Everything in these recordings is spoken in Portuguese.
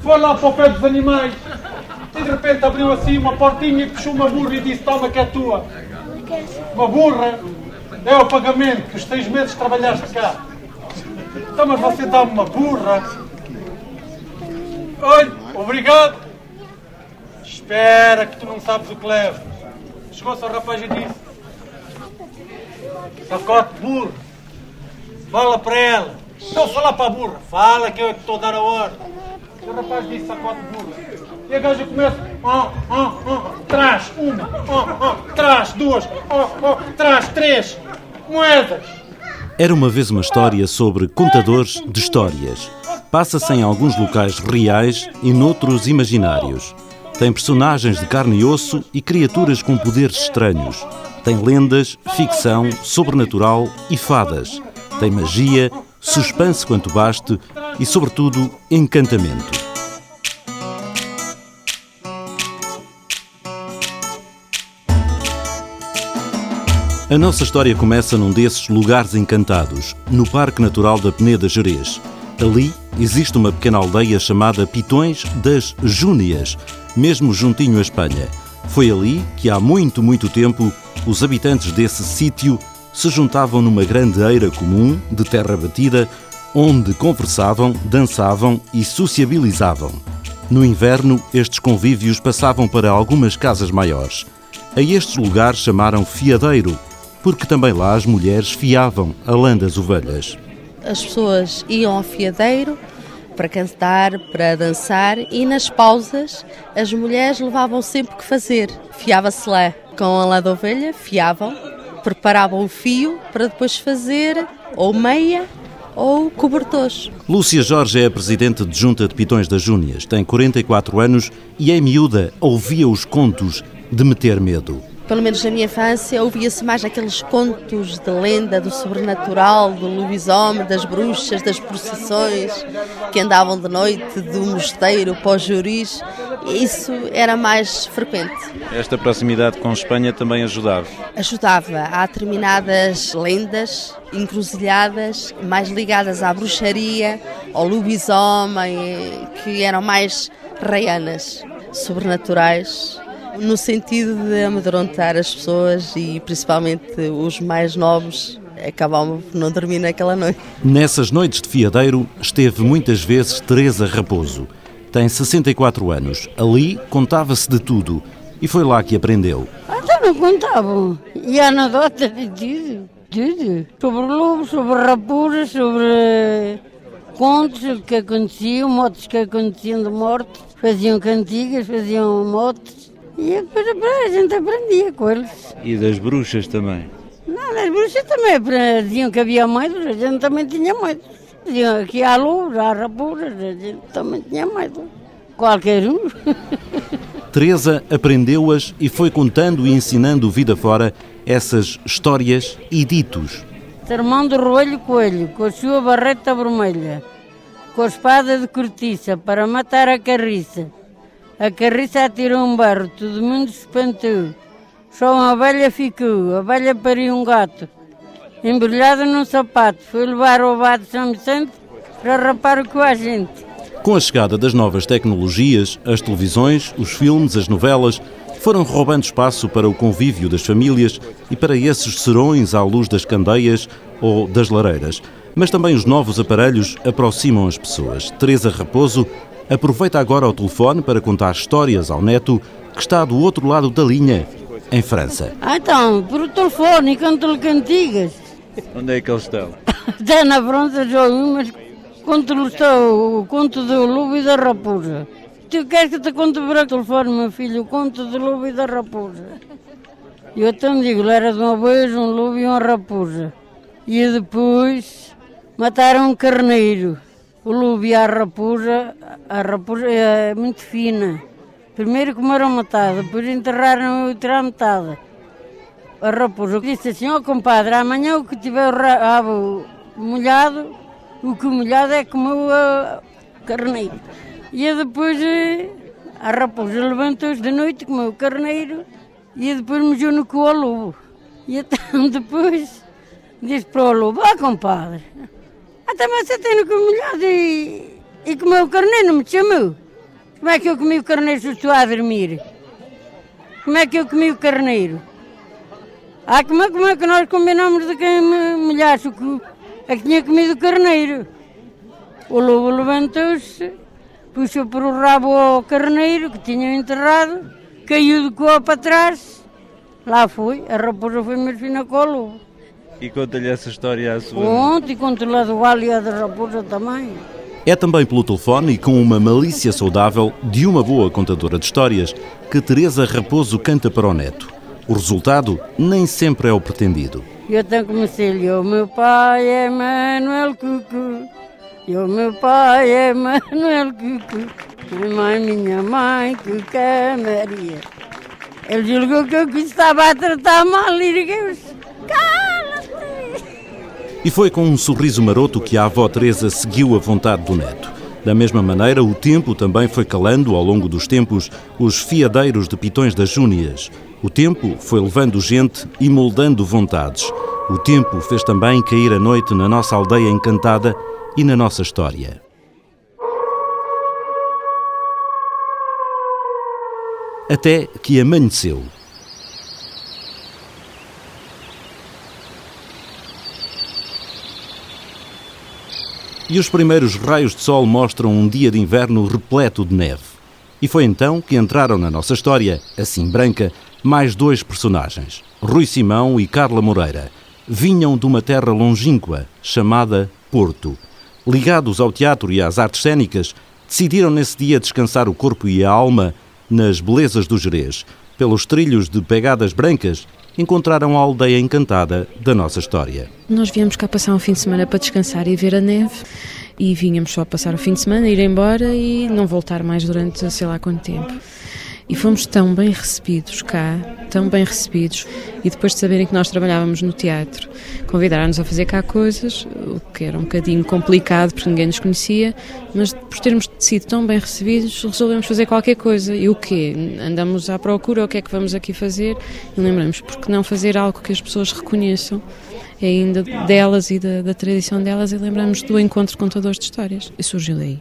Foi lá para o pé dos animais e de repente abriu assim uma portinha e puxou uma burra e disse: Toma que é tua. Uma burra é o pagamento que os seis meses trabalhaste cá. Então, mas você dá-me uma burra. Olha, obrigado. Espera que tu não sabes o que leva. Chegou-se ao rapaz e disse: Sacote burro. Fala para ela. Então fala para a burra. Fala que eu estou a dar a ordem. O rapaz disse sacote burro. E a gaja começa, oh, oh, oh, traz uma, oh, oh, traz duas, oh, oh, traz três moedas. Era uma vez uma história sobre contadores de histórias. Passa-se em alguns locais reais e noutros imaginários. Tem personagens de carne e osso e criaturas com poderes estranhos. Tem lendas, ficção, sobrenatural e fadas. Tem magia, suspense quanto baste e, sobretudo, encantamento. A nossa história começa num desses lugares encantados, no Parque Natural da Peneda Jerez. Ali existe uma pequena aldeia chamada Pitões das Júnias, mesmo juntinho à Espanha. Foi ali que há muito, muito tempo os habitantes desse sítio se juntavam numa grande eira comum de terra batida, onde conversavam, dançavam e sociabilizavam. No inverno, estes convívios passavam para algumas casas maiores. A estes lugares chamaram fiadeiro, porque também lá as mulheres fiavam a lã das ovelhas. As pessoas iam ao fiadeiro para cantar, para dançar e nas pausas as mulheres levavam sempre que fazer. Fiava-se lá com a lã da ovelha, fiavam, preparavam o fio para depois fazer ou meia ou cobertores. Lúcia Jorge é a presidente de Junta de Pitões das Júnias, tem 44 anos e é miúda, ouvia os contos de meter medo pelo menos na minha infância, ouvia-se mais aqueles contos de lenda do sobrenatural, do lobisomem, das bruxas, das procissões que andavam de noite do mosteiro para os juris. Isso era mais frequente. Esta proximidade com Espanha também ajudava? Ajudava. Há determinadas lendas encruzilhadas mais ligadas à bruxaria, ao lobisomem, que eram mais reianas, sobrenaturais no sentido de amedrontar as pessoas e principalmente os mais novos acabavam por não dormir naquela noite. Nessas noites de fiadeiro esteve muitas vezes Teresa Raposo. Tem 64 anos. Ali contava-se de tudo e foi lá que aprendeu. Até não contavam. E anedotas de tudo. Tudo. Sobre lobos, sobre raposas, sobre contos que aconteciam, motos que aconteciam de morte. Faziam cantigas, faziam motos. E depois a gente aprendia com eles. E das bruxas também? Não, das bruxas também. Diziam que havia medos, a gente também tinha medo. Diziam que há lobos, há raposas, a gente também tinha medo. Qualquer um. Teresa aprendeu-as e foi contando e ensinando vida fora essas histórias e ditos. Sermão do Roelho Coelho, com a sua barreta vermelha, com a espada de cortiça para matar a carriça a carriça atirou um barro, todo mundo se espantou. Só uma abelha ficou, a abelha pariu um gato. Embrulhado num sapato, foi levar ao bar de São Vicente para rapar o com a gente. Com a chegada das novas tecnologias, as televisões, os filmes, as novelas foram roubando espaço para o convívio das famílias e para esses serões à luz das candeias ou das lareiras. Mas também os novos aparelhos aproximam as pessoas. Teresa Raposo aproveita agora o telefone para contar histórias ao neto que está do outro lado da linha, em França. Ah, então, por o telefone, canto-lhe cantigas. Onde é que eles estão? Está na França, já mas conto-lhe o conto do lobo e da raposa. Tu queres que te conte por telefone, meu filho, o conto do lobo e da raposa? E eu então digo, era de uma vez um lobo e uma raposa. E depois mataram um carneiro o lobo e a raposa, a raposa é muito fina. Primeiro comeram metade, depois enterraram a outra metade. A raposa disse assim, ó oh, compadre, amanhã o que tiver o rabo molhado, o que molhado é como o carneiro. E depois eh, a raposa levantou-se de noite, comeu o carneiro e depois mexeu no cu ao lobo. E então depois disse para o lobo, ah compadre, até você tem no molhado e, E comeu o carneiro, não me chamou. Como é que eu comi o carneiro se eu estou a dormir? Como é que eu comi o carneiro? Ah, como é, como é que nós combinamos de quem me molhasse o? É que tinha comido o carneiro. O lobo levantou-se, puxou por o rabo ao carneiro que tinham enterrado, caiu de coa para trás. Lá foi, a raposa foi mais fina com o lobo. E conta-lhe essa história à sua. Conto e conto lá do e a da raposa também. É também pelo telefone e com uma malícia saudável de uma boa contadora de histórias que Teresa Raposo canta para o neto. O resultado nem sempre é o pretendido. Eu tenho comecei o meu pai é Manuel Cucu, e o meu pai é Manuel Cucu, minha mãe, minha mãe, Cuca é Maria. Ele julgou que eu estava a tratar mal e cala-te! E foi com um sorriso maroto que a avó Teresa seguiu a vontade do neto. Da mesma maneira, o tempo também foi calando, ao longo dos tempos, os fiadeiros de Pitões das Júnias. O tempo foi levando gente e moldando vontades. O tempo fez também cair a noite na nossa aldeia encantada e na nossa história. Até que amanheceu. E os primeiros raios de sol mostram um dia de inverno repleto de neve. E foi então que entraram na nossa história, assim branca, mais dois personagens, Rui Simão e Carla Moreira. Vinham de uma terra longínqua, chamada Porto. Ligados ao teatro e às artes cênicas, decidiram nesse dia descansar o corpo e a alma nas belezas do Jerez. Pelos trilhos de pegadas brancas, encontraram a aldeia encantada da nossa história. Nós viemos cá passar um fim de semana para descansar e ver a neve e vínhamos só passar o fim de semana, ir embora e não voltar mais durante sei lá quanto tempo. E fomos tão bem recebidos cá, tão bem recebidos, e depois de saberem que nós trabalhávamos no teatro, convidaram-nos a fazer cá coisas, o que era um bocadinho complicado porque ninguém nos conhecia, mas por termos sido tão bem recebidos, resolvemos fazer qualquer coisa. E o quê? Andamos à procura, o que é que vamos aqui fazer? E lembramos, porque não fazer algo que as pessoas reconheçam? ainda delas e da, da tradição delas e lembramos do encontro de contadores de histórias. E surgiu daí.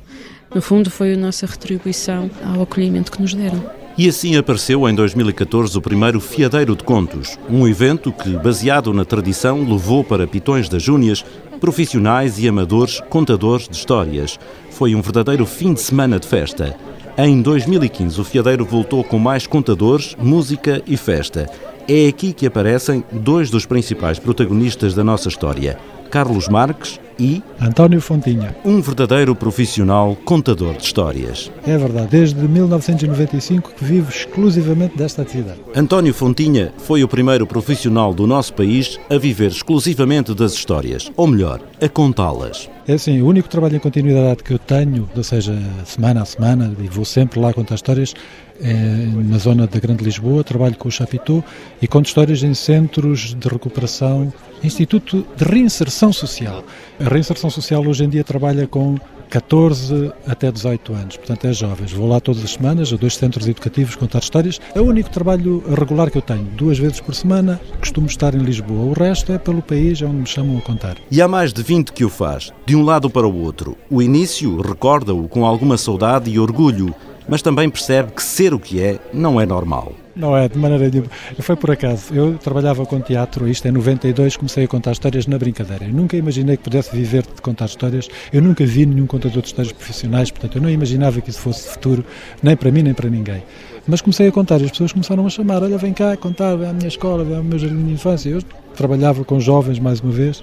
No fundo, foi a nossa retribuição ao acolhimento que nos deram. E assim apareceu em 2014 o primeiro Fiadeiro de Contos, um evento que, baseado na tradição, levou para Pitões das Júnias profissionais e amadores contadores de histórias. Foi um verdadeiro fim de semana de festa. Em 2015, o Fiadeiro voltou com mais contadores, música e festa. É aqui que aparecem dois dos principais protagonistas da nossa história, Carlos Marques e António Fontinha. Um verdadeiro profissional contador de histórias. É verdade, desde 1995 que vivo exclusivamente desta atividade. António Fontinha foi o primeiro profissional do nosso país a viver exclusivamente das histórias, ou melhor, a contá-las. É assim, o único trabalho em continuidade que eu tenho, ou seja, semana a semana, e vou sempre lá contar histórias, na zona da Grande Lisboa, trabalho com o Chapitou e conto histórias em centros de recuperação, Instituto de Reinserção Social. A reinserção social hoje em dia trabalha com 14 até 18 anos, portanto é jovens. Vou lá todas as semanas a dois centros educativos contar histórias. É o único trabalho regular que eu tenho, duas vezes por semana. Costumo estar em Lisboa. O resto é pelo país, é onde me chamam a contar. E há mais de 20 que o faz, de um lado para o outro. O início recorda-o com alguma saudade e orgulho, mas também percebe que ser o que é não é normal. Não é, de maneira nenhuma. Foi por acaso. Eu trabalhava com teatro, isto é 92, comecei a contar histórias na brincadeira. Eu nunca imaginei que pudesse viver de contar histórias. Eu nunca vi nenhum contador de histórias profissionais, portanto, eu não imaginava que isso fosse futuro, nem para mim, nem para ninguém. Mas comecei a contar e as pessoas começaram a chamar: olha, vem cá contar, vem à minha escola, vem ao meu jardim de infância. Eu trabalhava com jovens mais uma vez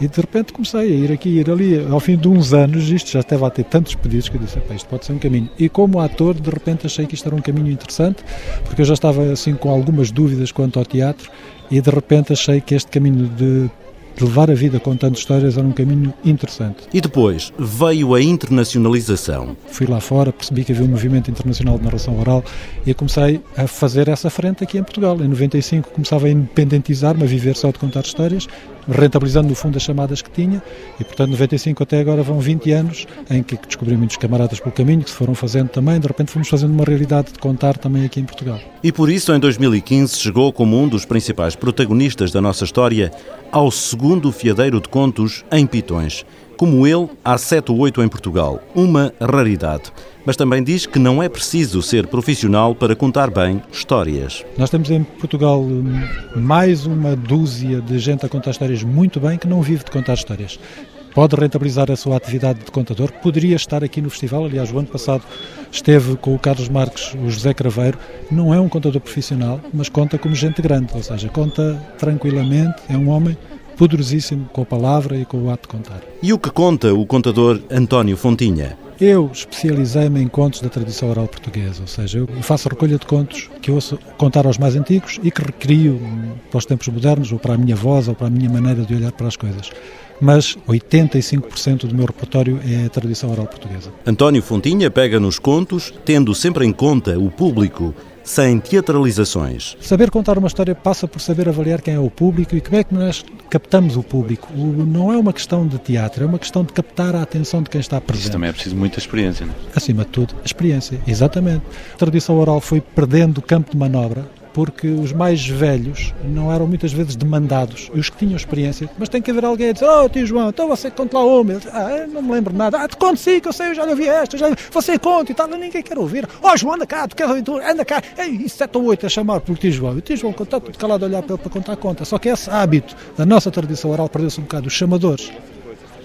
e de repente comecei a ir aqui, ir ali. Ao fim de uns anos, isto já estava a ter tantos pedidos que eu disse: isto pode ser um caminho. E como ator, de repente achei que isto era um caminho interessante, porque eu já estava assim com algumas dúvidas quanto ao teatro e de repente achei que este caminho de de levar a vida contando histórias era um caminho interessante. E depois veio a internacionalização. Fui lá fora, percebi que havia um movimento internacional de narração oral e comecei a fazer essa frente aqui em Portugal. Em 95 começava a independentizar-me, a viver só de contar histórias, rentabilizando no fundo as chamadas que tinha e, portanto, 95 até agora vão 20 anos em que descobri muitos camaradas pelo caminho que se foram fazendo também, de repente fomos fazendo uma realidade de contar também aqui em Portugal. E por isso, em 2015, chegou como um dos principais protagonistas da nossa história ao segundo fiadeiro de contos em Pitões, Como ele, há sete ou oito em Portugal, uma raridade. Mas também diz que não é preciso ser profissional para contar bem histórias. Nós temos em Portugal hum, mais uma dúzia de gente a contar histórias muito bem que não vive de contar histórias pode rentabilizar a sua atividade de contador, poderia estar aqui no festival. Aliás, o ano passado esteve com o Carlos Marques, o José Craveiro. Não é um contador profissional, mas conta como gente grande, ou seja, conta tranquilamente. É um homem poderosíssimo com a palavra e com o ato de contar. E o que conta o contador António Fontinha? Eu especializei-me em contos da tradição oral portuguesa, ou seja, eu faço recolha de contos que eu ouço contar aos mais antigos e que recrio para os tempos modernos, ou para a minha voz, ou para a minha maneira de olhar para as coisas mas 85% do meu repertório é a tradição oral portuguesa. António Fontinha pega nos contos, tendo sempre em conta o público, sem teatralizações. Saber contar uma história passa por saber avaliar quem é o público e como é que nós captamos o público. O, não é uma questão de teatro, é uma questão de captar a atenção de quem está presente. Isso também é preciso muita experiência, não é? Acima de tudo, a experiência, exatamente. A tradição oral foi perdendo o campo de manobra porque os mais velhos não eram muitas vezes demandados, e os que tinham experiência, mas tem que haver alguém a dizer, oh tio João, então você conta lá uma, ah, não me lembro nada, ah, te conto sim, que eu sei, eu já ouvi esta, já, você conta e tal, ninguém quer ouvir, oh João, anda cá, tu queres ouvir, anda cá, Ei, sete ou oito a chamar por tio João, e o tio João conta tudo calado a olhar para ele para contar a conta, só que esse hábito da nossa tradição oral perdeu-se um bocado, os chamadores,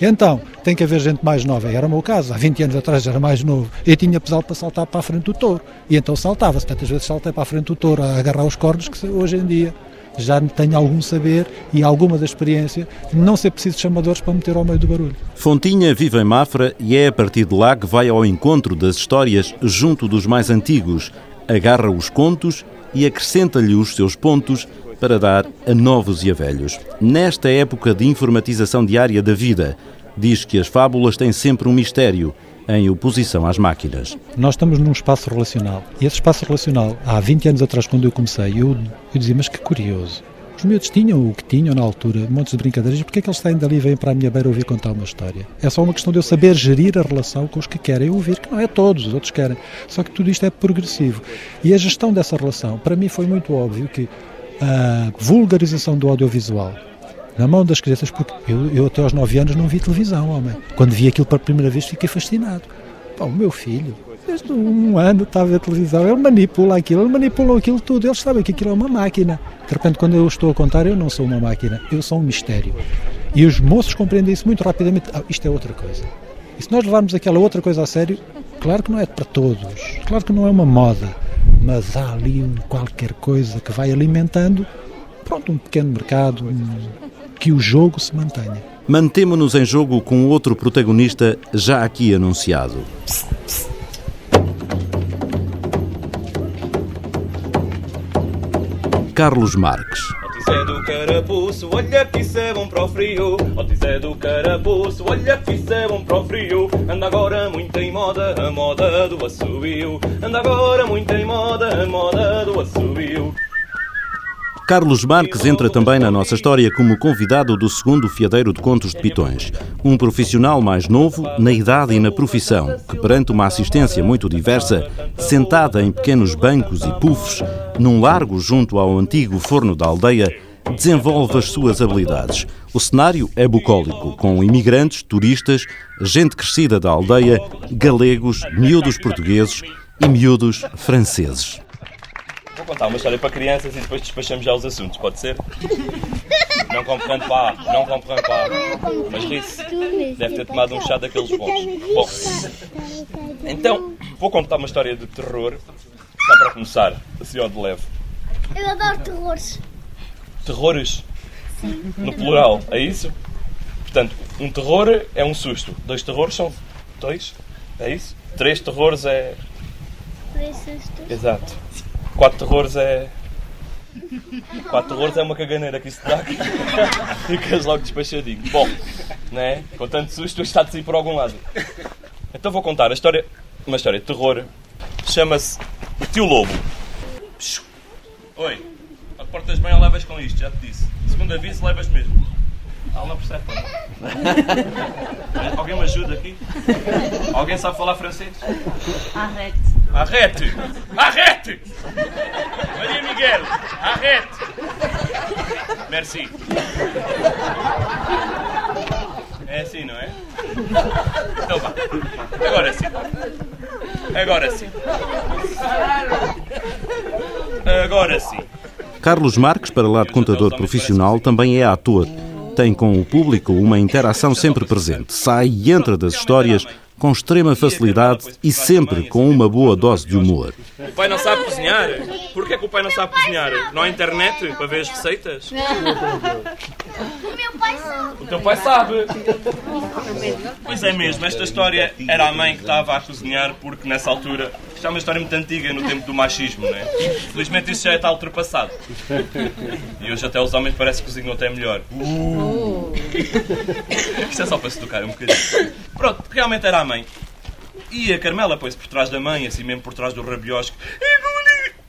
então, tem que haver gente mais nova. Era o meu caso, há 20 anos atrás era mais novo. Eu tinha pesado para saltar para a frente do touro. E então saltava-se. Tantas vezes saltei para a frente do touro a agarrar os cornos que hoje em dia já tenho algum saber e alguma da experiência não ser preciso chamadores para meter ao meio do barulho. Fontinha vive em Mafra e é a partir de lá que vai ao encontro das histórias junto dos mais antigos, agarra os contos e acrescenta-lhe os seus pontos para dar a novos e a velhos. Nesta época de informatização diária da vida, diz que as fábulas têm sempre um mistério em oposição às máquinas. Nós estamos num espaço relacional. E esse espaço relacional, há 20 anos atrás, quando eu comecei, eu, eu dizia, mas que curioso. Os miúdos tinham o que tinham na altura, montes de brincadeiras, porque é que eles saem dali e vêm para a minha beira ouvir contar uma história? É só uma questão de eu saber gerir a relação com os que querem ouvir, que não é todos, os outros querem. Só que tudo isto é progressivo. E a gestão dessa relação, para mim foi muito óbvio que a vulgarização do audiovisual na mão das crianças, porque eu, eu até aos 9 anos não vi televisão, homem. Quando vi aquilo pela primeira vez fiquei fascinado. O meu filho, desde um ano está a ver televisão, ele manipula aquilo, ele manipula aquilo tudo, eles sabem que aquilo é uma máquina. De repente, quando eu estou a contar, eu não sou uma máquina, eu sou um mistério. E os moços compreendem isso muito rapidamente. Ah, isto é outra coisa. E se nós levarmos aquela outra coisa a sério, claro que não é para todos, claro que não é uma moda mas há ali um qualquer coisa que vai alimentando, pronto, um pequeno mercado, um, que o jogo se mantenha. Mantemo-nos em jogo com outro protagonista já aqui anunciado. Carlos Marques. Zé do carapuço, olha que isso é bom para o frio. Ó oh, Zé do carapuço, olha que isso é bom para o frio. Anda agora muito em moda, a moda do assobio. Anda agora muito em moda, a moda do assobio. Carlos Marques entra também na nossa história como convidado do segundo fiadeiro de contos de Pitões. Um profissional mais novo, na idade e na profissão, que perante uma assistência muito diversa, sentada em pequenos bancos e puffs, num largo junto ao antigo forno da aldeia, desenvolve as suas habilidades. O cenário é bucólico, com imigrantes, turistas, gente crescida da aldeia, galegos, miúdos portugueses e miúdos franceses contar uma história para crianças e depois despachamos já os assuntos, pode ser? Não concorrendo pá, não concorrendo pá. Mas ri-se. Deve ter tomado um chá daqueles bons. Bom, então, vou contar uma história de terror. Só para começar, assim ao de leve. Eu adoro terrores. Terrores? Sim. No plural, é isso? Portanto, um terror é um susto. Dois terrores são dois? É isso? Três terrores é. Três sustos. Exato. Quatro terrores é. Quatro terrores é uma caganeira que isso dá. Ficas logo despachadinho. Bom, né? com tanto susto, está de sair por algum lado. Então vou contar a história, uma história de terror. Chama-se Tio Lobo. Oi, a portas bem ou levas com isto, já te disse. Segundo aviso, levas mesmo. Ela não percebe. Alguém me ajuda aqui? Alguém sabe falar francês? Arrete. Arrete! Arrete! Maria Miguel, arrete! Merci. É assim, não é? Então vá. Agora sim. Agora sim. Agora sim. Carlos Marques, para lá de contador profissional, também é ator. Tem com o público uma interação sempre presente. Sai e entra das histórias com extrema facilidade e sempre com uma boa dose de humor. O pai não sabe cozinhar? Porquê que o pai não sabe cozinhar? Não há internet para ver as receitas? O meu pai sabe. O teu pai sabe. Pois é mesmo, esta história era a mãe que estava a cozinhar porque nessa altura, isto é uma história muito antiga no tempo do machismo, não é? Felizmente isso já está ultrapassado. E hoje até os homens parece que cozinham até melhor. Uh. Isto é só para se tocar um bocadinho. Pronto, realmente era a mãe. E a Carmela põe-se por trás da mãe, assim mesmo por trás do rabiosco.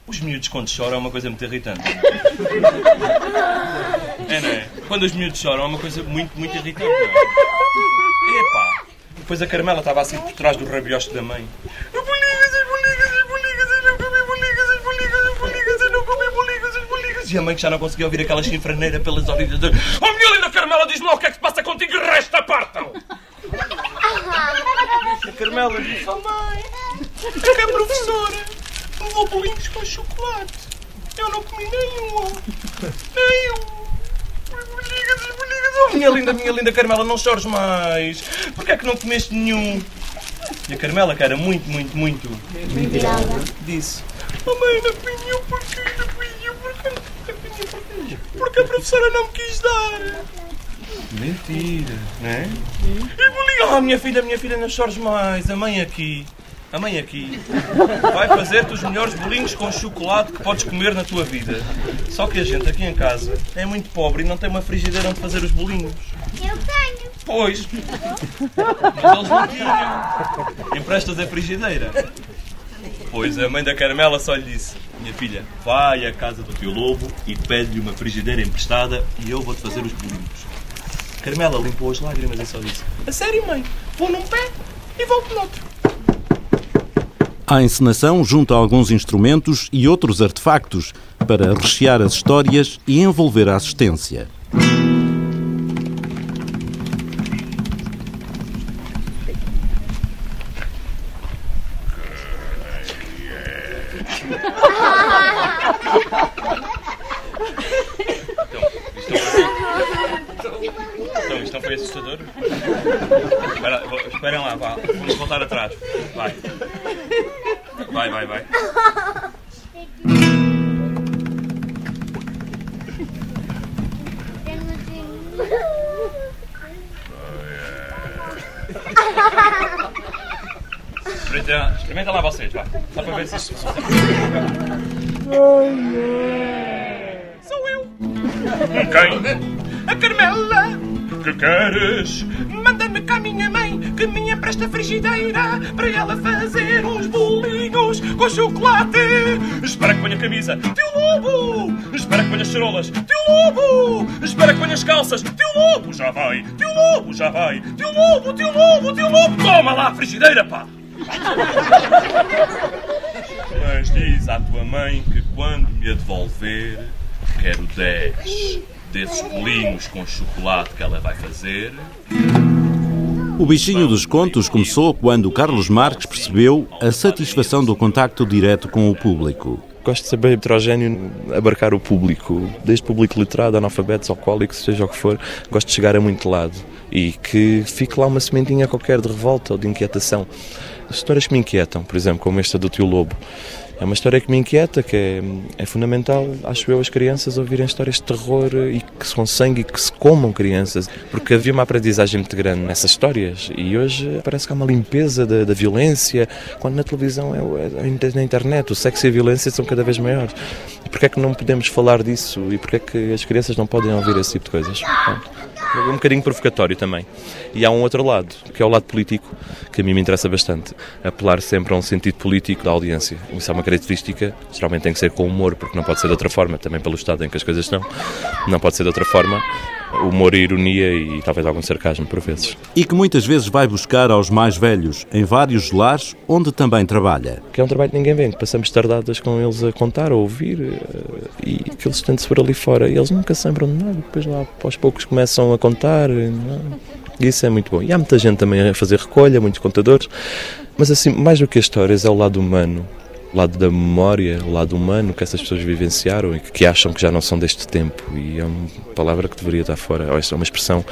Os miúdos quando choram é uma coisa muito irritante. É, não é? Quando os miúdos choram é uma coisa muito, muito irritante. Não é? Epá! Depois a Carmela estava assim por trás do rabiosco da mãe. E a mãe que já não conseguia ouvir aquela chifraneira pelas orelhas. De... Oh, minha linda Carmela, diz-me lá o que é que se passa contigo e resta partam! A Carmela disse, oh mãe, é que a professora levou bolinhos com chocolate. Eu não comi nenhum. Nenhum. Boligas e boligas. Oh, minha linda, minha linda Carmela, não chores mais. Porquê é que não comeste nenhum? E a Carmela, que era muito, muito, muito... Disse, oh mãe, não comi nenhum porque... Não comi nenhum porque... Porque... A professora não me quis dar. Mentira, não é? E bolinho, oh minha filha, minha filha, não chores mais. A mãe aqui, a mãe aqui, vai fazer-te os melhores bolinhos com chocolate que podes comer na tua vida. Só que a gente aqui em casa é muito pobre e não tem uma frigideira onde fazer os bolinhos. Eu tenho. Pois, mas eles não tinham. Emprestas a frigideira. Pois a mãe da Carmela só lhe disse: Minha filha, vai à casa do teu lobo e pede-lhe uma frigideira emprestada e eu vou-te fazer os bolinhos. Carmela limpou as lágrimas e só disse: A sério, mãe, vou num pé e volto noutro. A encenação junta alguns instrumentos e outros artefactos para rechear as histórias e envolver a assistência. Esperem lá, vá. Vamos voltar atrás. Vai. Vai, vai, vai. Experimenta, experimenta lá vocês, vá. Só para ver se isto Sou eu. Quem? A Carmela. Que queres? Manda-me cá minha mãe que me empresta a frigideira para ela fazer uns bolinhos com chocolate. Espera que ponha a camisa. Teu lobo! Espera que ponha as charolas. Teu lobo! Espera que ponha as calças. Teu lobo já vai. Teu lobo já vai. Teu lobo, teu lobo, teu lobo. Toma lá a frigideira, pá! Mas diz à tua mãe que quando me a devolver, quero 10 desses bolinhos com chocolate que ela vai fazer. O bichinho dos contos começou quando Carlos Marques percebeu a satisfação do contacto direto com o público. Gosto de ser bem heterogéneo, abarcar o público, desde público literado, analfabetos, alcoólicos, seja o que for. Gosto de chegar a muito lado e que fique lá uma sementinha qualquer de revolta ou de inquietação. Histórias que me inquietam, por exemplo, como esta do Tio Lobo. É uma história que me inquieta, que é, é fundamental, acho eu, as crianças ouvirem histórias de terror e que são sangue e que se comam crianças, porque havia uma aprendizagem muito grande nessas histórias e hoje parece que há uma limpeza da, da violência, quando na televisão, é, é, na internet, o sexo e a violência são cada vez maiores. E porquê é que não podemos falar disso e porquê é que as crianças não podem ouvir esse tipo de coisas? Pronto. Um bocadinho provocatório também. E há um outro lado, que é o lado político, que a mim me interessa bastante. Apelar sempre a um sentido político da audiência. Isso é uma característica, geralmente tem que ser com humor, porque não pode ser de outra forma, também pelo estado em que as coisas estão. Não pode ser de outra forma. Humor e ironia e talvez algum sarcasmo por vezes. E que muitas vezes vai buscar aos mais velhos, em vários lares onde também trabalha. Que é um trabalho que ninguém vê, que passamos tardadas com eles a contar, a ouvir eh, e que eles estão-se por ali fora e eles nunca se lembram de nada. Depois lá aos poucos começam a contar. não é? E isso é muito bom. E há muita gente também a fazer recolha, muitos contadores, mas assim, mais do que as histórias, é o lado humano, lado da memória, o lado humano que essas pessoas vivenciaram e que acham que já não são deste tempo. E é uma palavra que deveria estar fora, é uma expressão,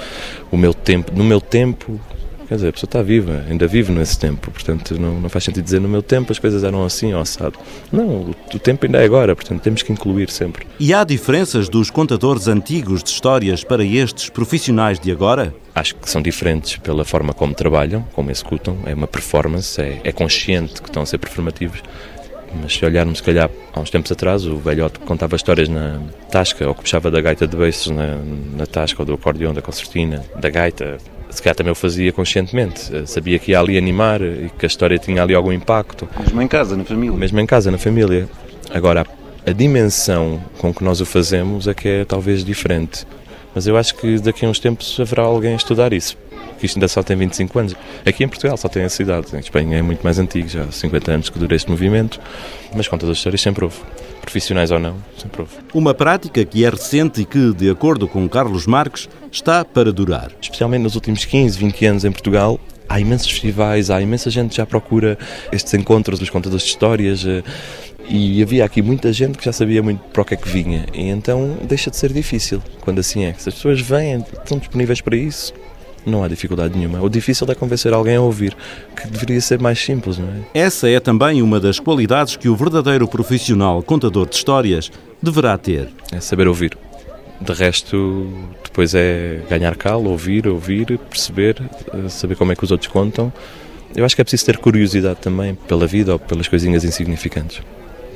o meu tempo, no meu tempo, Quer dizer, a pessoa está viva, ainda vive nesse tempo, portanto não, não faz sentido dizer no meu tempo as coisas eram assim ou assado. Não, o, o tempo ainda é agora, portanto temos que incluir sempre. E há diferenças dos contadores antigos de histórias para estes profissionais de agora? Acho que são diferentes pela forma como trabalham, como executam, é uma performance, é, é consciente que estão a ser performativos. Mas se olharmos, se calhar, há uns tempos atrás, o velhote contava histórias na tasca, ou que puxava da gaita de beiços na, na tasca, ou do acordeão, da concertina, da gaita, se calhar também o fazia conscientemente. Eh, sabia que ia ali animar e que a história tinha ali algum impacto. Mesmo em casa, na família. Mesmo em casa, na família. Agora, a dimensão com que nós o fazemos é que é talvez diferente. Mas eu acho que daqui a uns tempos haverá alguém a estudar isso. Que isto ainda só tem 25 anos. Aqui em Portugal só tem a cidade. Em Espanha é muito mais antigo, já há 50 anos que dura este movimento. Mas conta das histórias sempre houve profissionais ou não, sempre houve. Uma prática que é recente e que, de acordo com Carlos Marques, está para durar. Especialmente nos últimos 15, 20 anos em Portugal, há imensos festivais, há imensa gente que já procura estes encontros dos contadores de histórias eh, e havia aqui muita gente que já sabia muito para o que é que vinha e então deixa de ser difícil quando assim é. Se as pessoas vêm, estão disponíveis para isso, não há dificuldade nenhuma. O difícil é convencer alguém a ouvir, que deveria ser mais simples, não é? Essa é também uma das qualidades que o verdadeiro profissional contador de histórias deverá ter. É saber ouvir. De resto, depois é ganhar calo, ouvir, ouvir, perceber, eh, saber como é que os outros contam. Eu acho que é preciso ter curiosidade também pela vida ou pelas coisinhas insignificantes.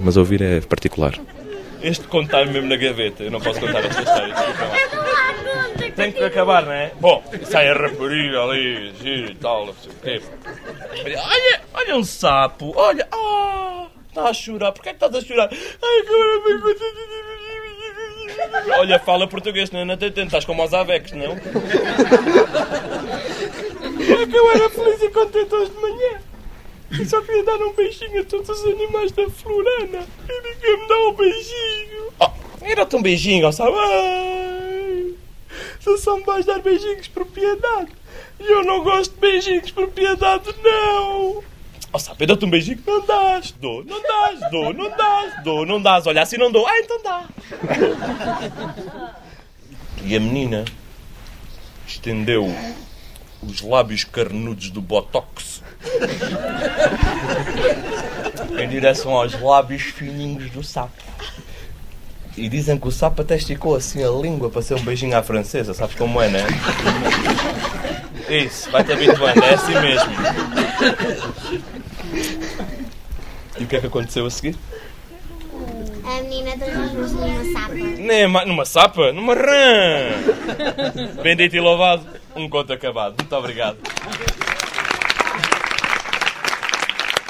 Mas ouvir é particular. Este contar mesmo na gaveta, eu não posso contar esta história. Tem que acabar, não é? Bom, sai a rapariga ali, gira e tal, não sei o quê. Olha, olha um sapo, olha, ah, está a chorar, porquê é que estás a chorar? Ai, que Olha, fala português, não é? Não estás como aos avecs, não? É que eu era feliz e contente hoje de manhã. E só queria dar um beijinho a todos os animais da Florana. E ninguém me dá um beijinho. Oh, era-te um beijinho, sabe? Ai, tu só me vais dar beijinhos por piedade. E eu não gosto de beijinhos por piedade, não. Oh, sabe, dou-te um beijinho. Não dás, dou, não dás, dou, não dás, dou, não dás. Olha, assim não dou. Ah, então dá. E a menina estendeu os lábios carnudos do Botox em direção aos lábios fininhos do sapo. E dizem que o sapo até esticou assim a língua para ser um beijinho à francesa, sabes como é, né? Isso, vai-te habituando, é assim mesmo. E o que é que aconteceu a seguir? A menina transformou-se numa sapa. Nem ma- numa sapa, numa rã! Bendito e louvado, um conto acabado. Muito obrigado.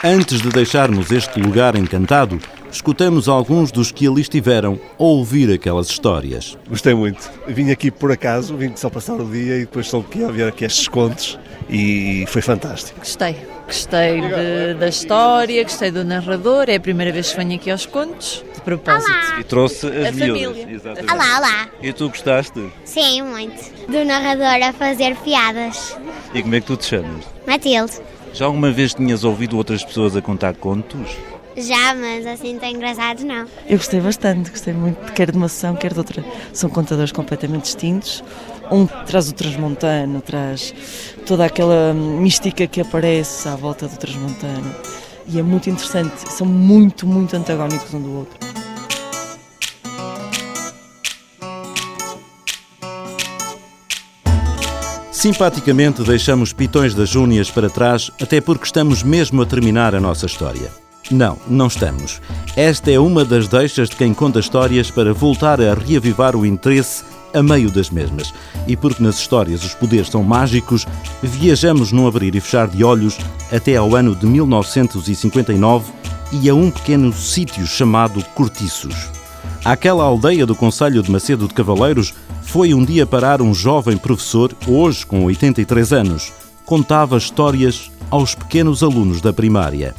Antes de deixarmos este lugar encantado, escutamos alguns dos que ali estiveram a ouvir aquelas histórias. Gostei muito. Vim aqui por acaso, vim só passar o dia e depois soube que ia haver aqui estes contos e foi fantástico. Gostei. Gostei de- da história, gostei do narrador. É a primeira vez que venho aqui aos contos, de propósito. E trouxe as A miúdas. família. Exatamente. Olá, olá. E tu gostaste? Sim, muito. Do narrador a fazer piadas. E como é que tu te chamas? Matilde. Já alguma vez tinhas ouvido outras pessoas a contar contos? Já, mas assim tão engraçados não. Eu gostei bastante, gostei muito, quer de uma sessão, quer de outra. São contadores completamente distintos. Um traz o transmontano, traz toda aquela mística que aparece à volta do transmontano. E é muito interessante, são muito, muito antagónicos um do outro. Simpaticamente deixamos Pitões das Júnias para trás, até porque estamos mesmo a terminar a nossa história. Não, não estamos. Esta é uma das deixas de quem conta histórias para voltar a reavivar o interesse a meio das mesmas. E porque nas histórias os poderes são mágicos, viajamos num abrir e fechar de olhos até ao ano de 1959 e a um pequeno sítio chamado Cortiços. Àquela aldeia do Conselho de Macedo de Cavaleiros foi um dia parar um jovem professor, hoje com 83 anos. Contava histórias aos pequenos alunos da primária.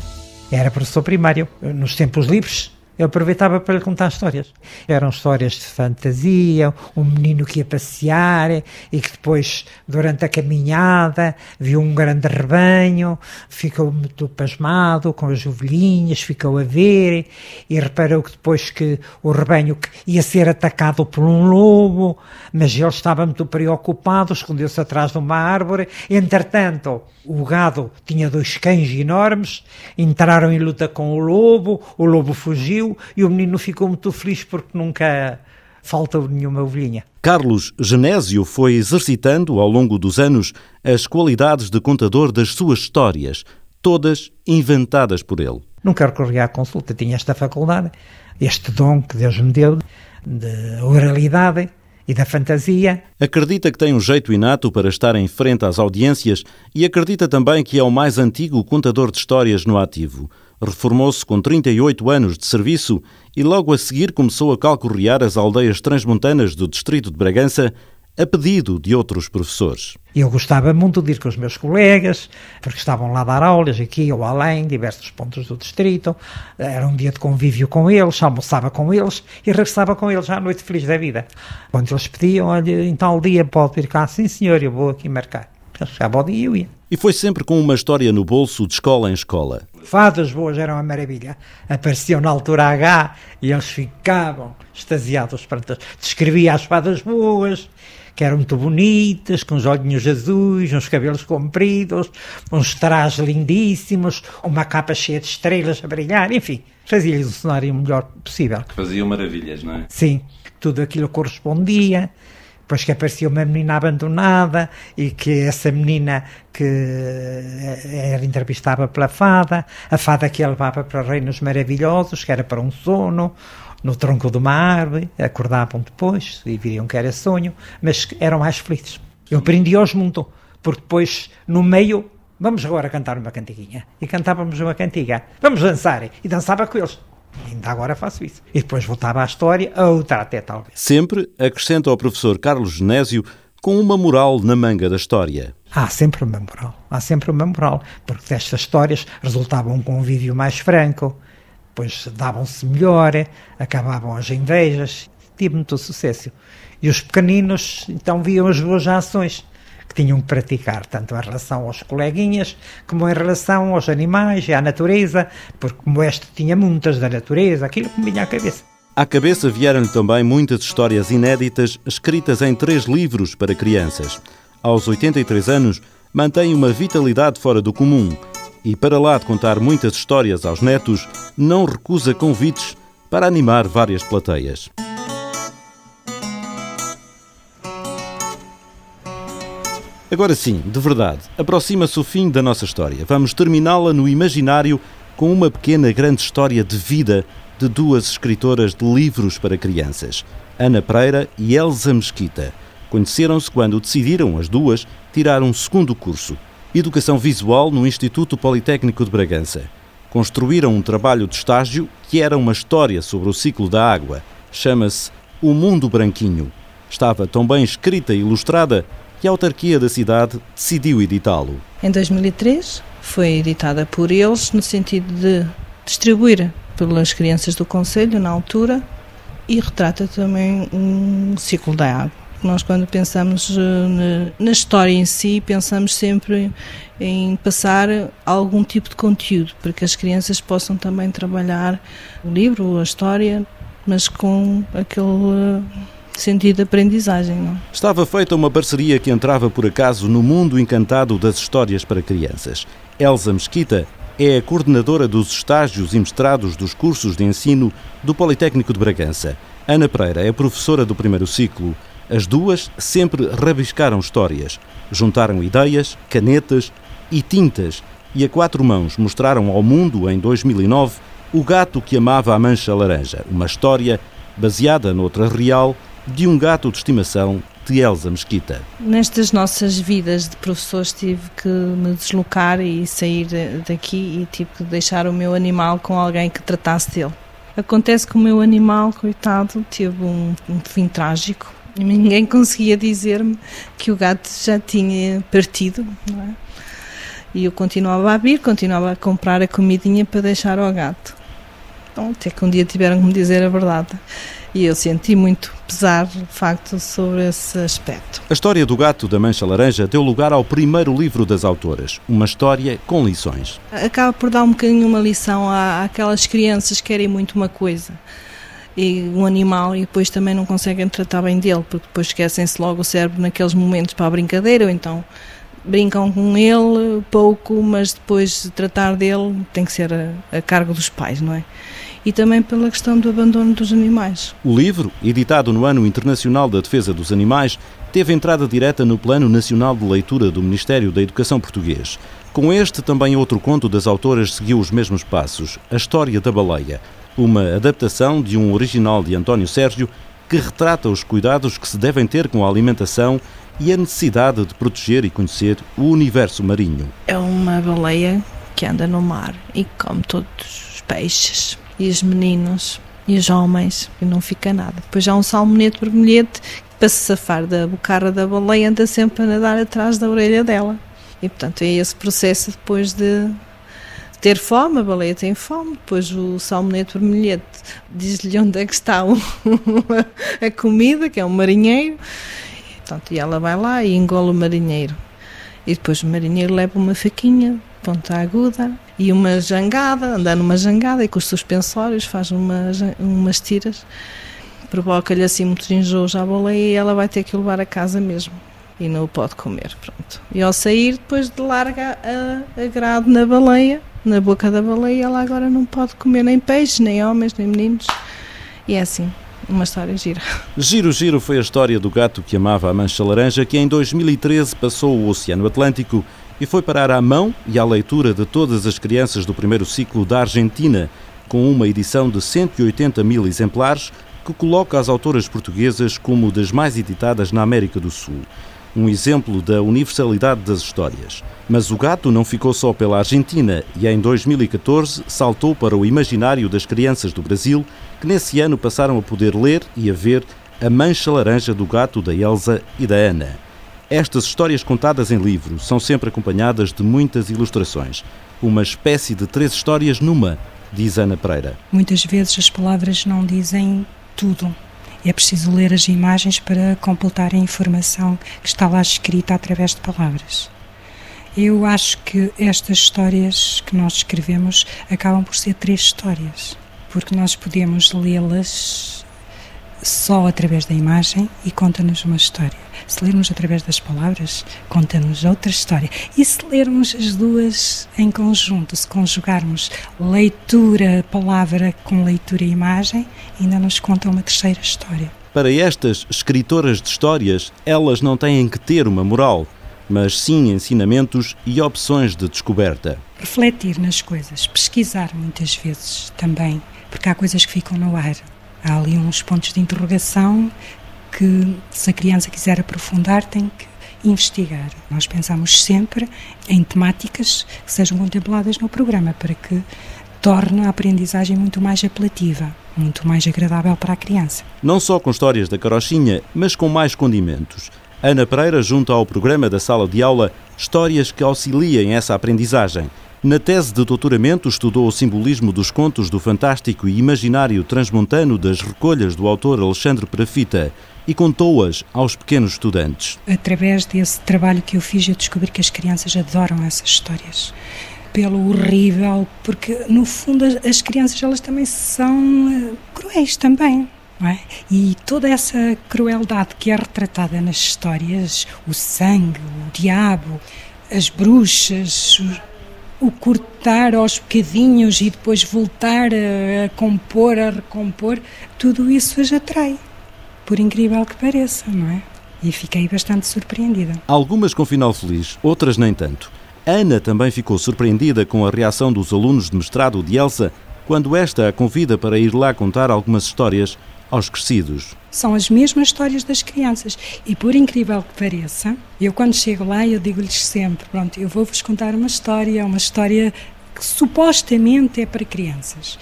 Era professor primário. Nos tempos livres, Eu aproveitava para lhe contar histórias. Eram histórias de fantasia, um menino que ia passear e que depois, durante a caminhada, viu um grande rebanho, ficou muito pasmado com as ovelhinhas, ficou a ver e reparou que depois que o rebanho ia ser atacado por um lobo, mas ele estava muito preocupado, escondeu-se atrás de uma árvore. Entretanto, o gado tinha dois cães enormes, entraram em luta com o lobo, o lobo fugiu e o menino ficou muito feliz porque nunca faltou nenhuma ovelhinha. Carlos Genésio foi exercitando ao longo dos anos as qualidades de contador das suas histórias, todas inventadas por ele. Nunca recorri à consulta, tinha esta faculdade, este dom que Deus me deu de oralidade e da fantasia. Acredita que tem um jeito inato para estar em frente às audiências e acredita também que é o mais antigo contador de histórias no ativo. Reformou-se com 38 anos de serviço e logo a seguir começou a calcorrear as aldeias transmontanas do distrito de Bragança a pedido de outros professores. Eu gostava muito de ir com os meus colegas, porque estavam lá a dar aulas aqui ou além, diversos pontos do distrito. Era um dia de convívio com eles, almoçava com eles e regressava com eles à noite feliz da vida. Quando eles pediam, olha, em tal dia pode vir cá, sim senhor, eu vou aqui marcar. Chegava ao dia e eu ia. E foi sempre com uma história no bolso, de escola em escola. Fadas boas eram uma maravilha. Apareciam na altura H e eles ficavam extasiados. Descrevia as fadas boas, que eram muito bonitas, com os olhinhos azuis, uns cabelos compridos, uns trajes lindíssimos, uma capa cheia de estrelas a brilhar, enfim, fazia-lhes o cenário melhor possível. Faziam maravilhas, não é? Sim, tudo aquilo correspondia. Depois que aparecia uma menina abandonada e que essa menina que era entrevistada pela fada, a fada que a levava para reinos maravilhosos, que era para um sono, no tronco de uma árvore, acordavam depois e viriam que era sonho, mas eram mais felizes. Eu aprendi-os muito, porque depois, no meio, vamos agora cantar uma cantiguinha. E cantávamos uma cantiga. Vamos dançar. E dançava com eles. Ainda agora faço isso. E depois voltava à história, a outra até talvez. Sempre, acrescenta ao professor Carlos Genésio, com uma moral na manga da história. Há sempre uma moral, há sempre uma moral, porque destas histórias resultava um convívio mais franco, depois davam-se melhor, acabavam as invejas, tive muito sucesso. E os pequeninos então viam as boas ações que tinham que praticar, tanto em relação aos coleguinhas, como em relação aos animais e à natureza, porque como este tinha muitas da natureza, aquilo que me vinha à cabeça. À cabeça vieram-lhe também muitas histórias inéditas escritas em três livros para crianças. Aos 83 anos, mantém uma vitalidade fora do comum e, para lá de contar muitas histórias aos netos, não recusa convites para animar várias plateias. Agora sim, de verdade, aproxima-se o fim da nossa história. Vamos terminá-la no imaginário com uma pequena grande história de vida de duas escritoras de livros para crianças, Ana Pereira e Elsa Mesquita. Conheceram-se quando decidiram, as duas, tirar um segundo curso, Educação Visual no Instituto Politécnico de Bragança. Construíram um trabalho de estágio que era uma história sobre o ciclo da água. Chama-se O Mundo Branquinho. Estava tão bem escrita e ilustrada que a autarquia da cidade decidiu editá-lo. Em 2003 foi editada por eles no sentido de distribuir pelas crianças do Conselho na altura e retrata também um ciclo da água. Nós, quando pensamos eh, na história em si, pensamos sempre em passar algum tipo de conteúdo para que as crianças possam também trabalhar o livro, a história, mas com aquele sentido de aprendizagem. Não? Estava feita uma parceria que entrava por acaso no mundo encantado das histórias para crianças. Elsa Mesquita é a coordenadora dos estágios e mestrados dos cursos de ensino do Politécnico de Bragança. Ana Pereira é professora do primeiro ciclo. As duas sempre rabiscaram histórias, juntaram ideias, canetas e tintas e a quatro mãos mostraram ao mundo, em 2009, O Gato que Amava a Mancha Laranja, uma história baseada noutra real de um gato de estimação de Elsa Mesquita. Nestas nossas vidas de professores tive que me deslocar e sair daqui e tive que deixar o meu animal com alguém que tratasse dele. Acontece que o meu animal, coitado, teve um, um fim trágico ninguém conseguia dizer-me que o gato já tinha partido, não é? E eu continuava a vir, continuava a comprar a comidinha para deixar ao gato. Então, até que um dia tiveram que me dizer a verdade. E eu senti muito pesar, de facto, sobre esse aspecto. A história do gato da mancha laranja deu lugar ao primeiro livro das autoras, uma história com lições. Acaba por dar um bocadinho uma lição à, àquelas crianças que querem muito uma coisa e um animal e depois também não conseguem tratar bem dele, porque depois esquecem-se logo o cérebro naqueles momentos para a brincadeira, ou então brincam com ele pouco, mas depois tratar dele tem que ser a, a cargo dos pais, não é? E também pela questão do abandono dos animais. O livro, editado no Ano Internacional da Defesa dos Animais, teve entrada direta no Plano Nacional de Leitura do Ministério da Educação Português. Com este, também outro conto das autoras seguiu os mesmos passos, A História da Baleia, uma adaptação de um original de António Sérgio que retrata os cuidados que se devem ter com a alimentação e a necessidade de proteger e conhecer o universo marinho. É uma baleia que anda no mar e come todos os peixes e os meninos e os homens e não fica nada. Depois há um salmonete vermelhete que para se safar da bocarra da baleia anda sempre a nadar atrás da orelha dela. E portanto é esse processo depois de ter fome, a baleia tem fome, depois o salmonete vermelhete diz-lhe onde é que está o, a comida, que é um marinheiro, portanto, e ela vai lá e engole o marinheiro. E depois o marinheiro leva uma faquinha, ponta aguda, e uma jangada, anda numa jangada e com os suspensórios faz uma, umas tiras, provoca-lhe assim muitos enjoos à baleia e ela vai ter que o levar a casa mesmo e não o pode comer, pronto. E ao sair, depois de larga a, a grade na baleia, na boca da baleia, ela agora não pode comer nem peixe, nem homens, nem meninos. E é assim, uma história gira. Giro Giro foi a história do gato que amava a mancha laranja, que em 2013 passou o Oceano Atlântico e foi parar à mão e à leitura de todas as crianças do primeiro ciclo da Argentina, com uma edição de 180 mil exemplares que coloca as autoras portuguesas como das mais editadas na América do Sul. Um exemplo da universalidade das histórias. Mas o gato não ficou só pela Argentina e em 2014 saltou para o imaginário das crianças do Brasil, que nesse ano passaram a poder ler e a ver A Mancha Laranja do Gato da Elsa e da Ana. Estas histórias contadas em livro são sempre acompanhadas de muitas ilustrações. Uma espécie de três histórias numa, diz Ana Pereira. Muitas vezes as palavras não dizem tudo. É preciso ler as imagens para completar a informação que está lá escrita através de palavras. Eu acho que estas histórias que nós escrevemos acabam por ser três histórias, porque nós podemos lê-las só através da imagem e conta-nos uma história. Se lermos através das palavras, conta-nos outra história. E se lermos as duas em conjunto, se conjugarmos leitura, palavra com leitura e imagem, ainda nos conta uma terceira história. Para estas escritoras de histórias, elas não têm que ter uma moral, mas sim ensinamentos e opções de descoberta. Refletir nas coisas, pesquisar muitas vezes também, porque há coisas que ficam no ar. Há ali uns pontos de interrogação que, se a criança quiser aprofundar, tem que investigar. Nós pensamos sempre em temáticas que sejam contempladas no programa para que torne a aprendizagem muito mais apelativa, muito mais agradável para a criança. Não só com histórias da carochinha, mas com mais condimentos. Ana Pereira junta ao programa da sala de aula histórias que auxiliem essa aprendizagem. Na tese de doutoramento, estudou o simbolismo dos contos do fantástico e imaginário transmontano das recolhas do autor Alexandre Prafita e contou-as aos pequenos estudantes. Através desse trabalho que eu fiz, eu descobri que as crianças adoram essas histórias. Pelo horrível, porque no fundo as crianças elas também são uh, cruéis também. É? E toda essa crueldade que é retratada nas histórias, o sangue, o diabo, as bruxas, o cortar aos bocadinhos e depois voltar a, a compor, a recompor, tudo isso as atrai, por incrível que pareça, não é? E fiquei bastante surpreendida. Algumas com final feliz, outras nem tanto. Ana também ficou surpreendida com a reação dos alunos de mestrado de Elsa quando esta a convida para ir lá contar algumas histórias aos crescidos. São as mesmas histórias das crianças e por incrível que pareça, eu quando chego lá eu digo-lhes sempre, pronto, eu vou-vos contar uma história, uma história que supostamente é para crianças.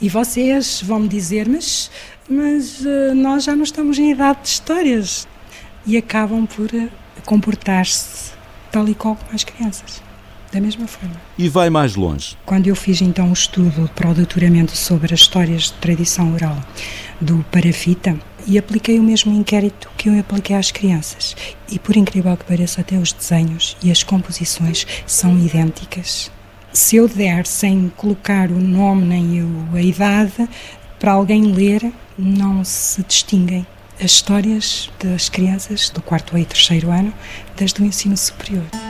E vocês vão me dizer, mas, mas uh, nós já não estamos em idade de histórias. E acabam por uh, comportar-se tal e qual como as crianças. Da mesma forma. E vai mais longe. Quando eu fiz então um estudo para o doutoramento sobre as histórias de tradição oral do Parafita, e apliquei o mesmo inquérito que eu apliquei às crianças. E por incrível que pareça, até os desenhos e as composições são idênticas. Se eu der sem colocar o nome nem a idade, para alguém ler, não se distinguem as histórias das crianças do quarto e terceiro ano desde o ensino superior.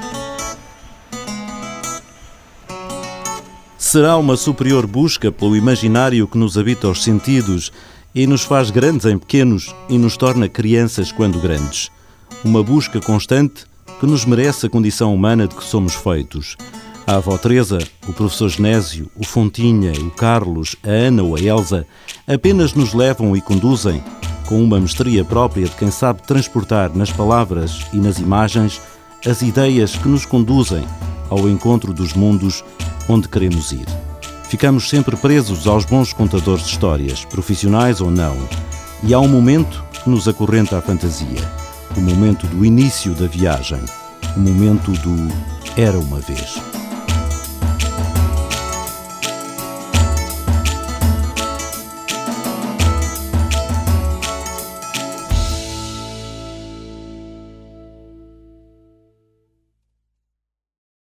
Será uma superior busca pelo imaginário que nos habita os sentidos e nos faz grandes em pequenos e nos torna crianças quando grandes. Uma busca constante que nos merece a condição humana de que somos feitos. A avó Teresa, o professor Genésio, o Fontinha, o Carlos, a Ana ou a Elsa apenas nos levam e conduzem, com uma mestria própria de quem sabe transportar nas palavras e nas imagens as ideias que nos conduzem ao encontro dos mundos onde queremos ir. Ficamos sempre presos aos bons contadores de histórias, profissionais ou não, e há um momento que nos acorrenta a fantasia, o momento do início da viagem, o momento do era uma vez.